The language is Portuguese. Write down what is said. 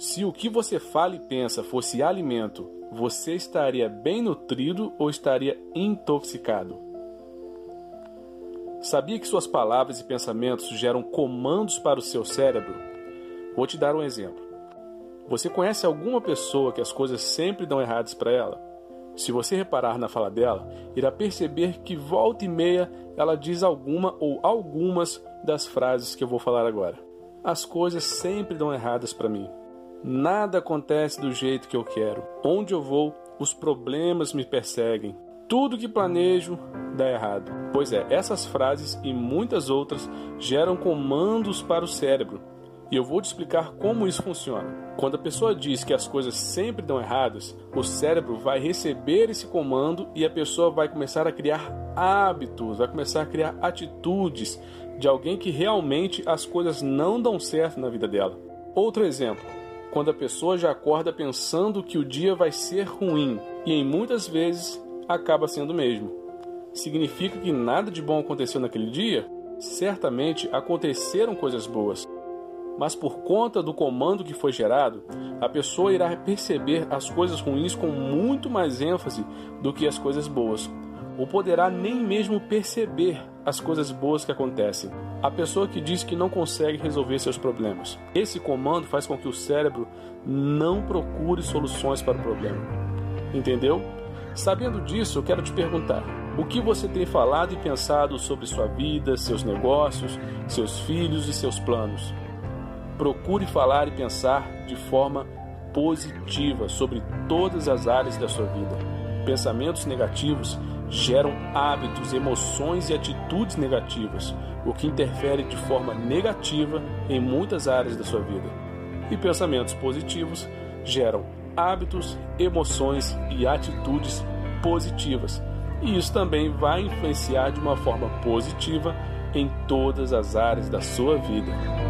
Se o que você fala e pensa fosse alimento, você estaria bem nutrido ou estaria intoxicado? Sabia que suas palavras e pensamentos geram comandos para o seu cérebro? Vou te dar um exemplo. Você conhece alguma pessoa que as coisas sempre dão erradas para ela? Se você reparar na fala dela, irá perceber que volta e meia ela diz alguma ou algumas das frases que eu vou falar agora. As coisas sempre dão erradas para mim. Nada acontece do jeito que eu quero. Onde eu vou, os problemas me perseguem. Tudo que planejo dá errado. Pois é, essas frases e muitas outras geram comandos para o cérebro. E eu vou te explicar como isso funciona. Quando a pessoa diz que as coisas sempre dão erradas, o cérebro vai receber esse comando e a pessoa vai começar a criar hábitos, vai começar a criar atitudes de alguém que realmente as coisas não dão certo na vida dela. Outro exemplo, quando a pessoa já acorda pensando que o dia vai ser ruim e em muitas vezes acaba sendo mesmo. Significa que nada de bom aconteceu naquele dia? Certamente aconteceram coisas boas, mas por conta do comando que foi gerado, a pessoa irá perceber as coisas ruins com muito mais ênfase do que as coisas boas, ou poderá nem mesmo perceber as coisas boas que acontecem. A pessoa que diz que não consegue resolver seus problemas. Esse comando faz com que o cérebro não procure soluções para o problema. Entendeu? Sabendo disso, eu quero te perguntar: o que você tem falado e pensado sobre sua vida, seus negócios, seus filhos e seus planos? Procure falar e pensar de forma positiva sobre todas as áreas da sua vida. Pensamentos negativos geram hábitos, emoções e atitudes negativas, o que interfere de forma negativa em muitas áreas da sua vida. E pensamentos positivos geram hábitos, emoções e atitudes positivas. E isso também vai influenciar de uma forma positiva em todas as áreas da sua vida.